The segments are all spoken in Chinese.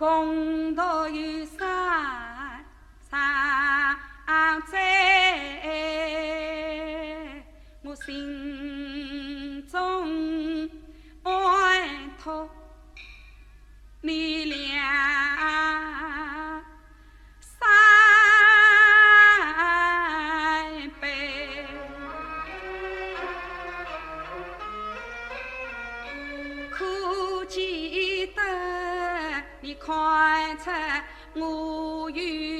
共度有三三载，我心看出我有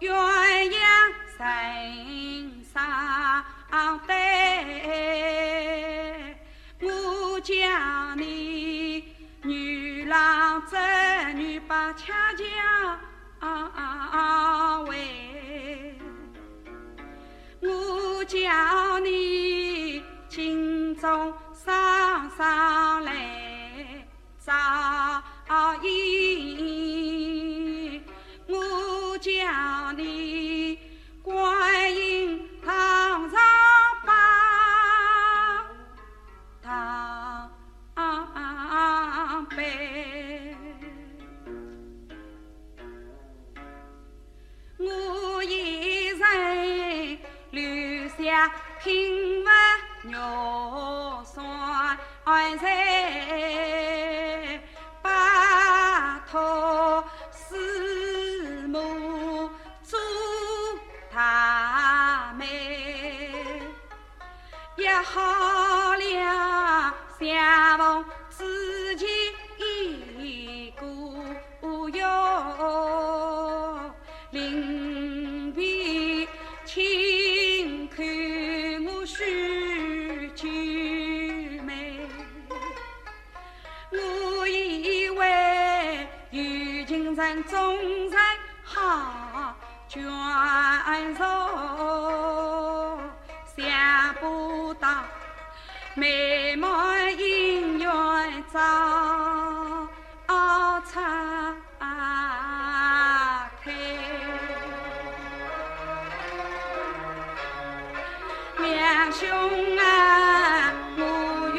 鸳鸯身上对，我叫你女郎织女把恰恰为，我叫你心中下平凡肉酸菜，拜托。情人好眷属，想不到美满姻缘早拆开。两兄啊，我与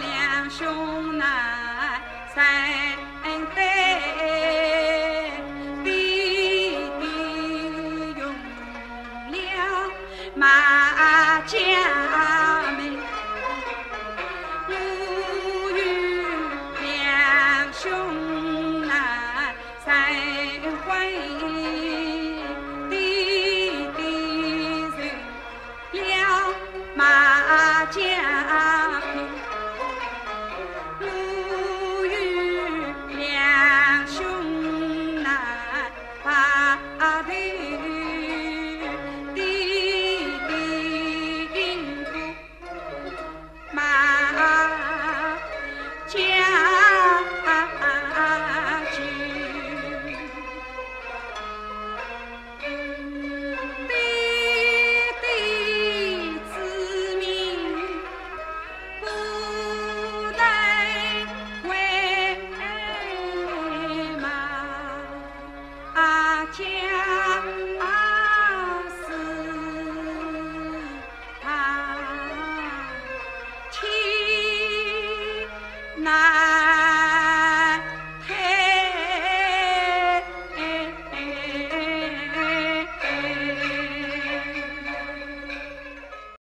两兄难三对，家门，我与两兄难三回，弟弟受了马家。家事难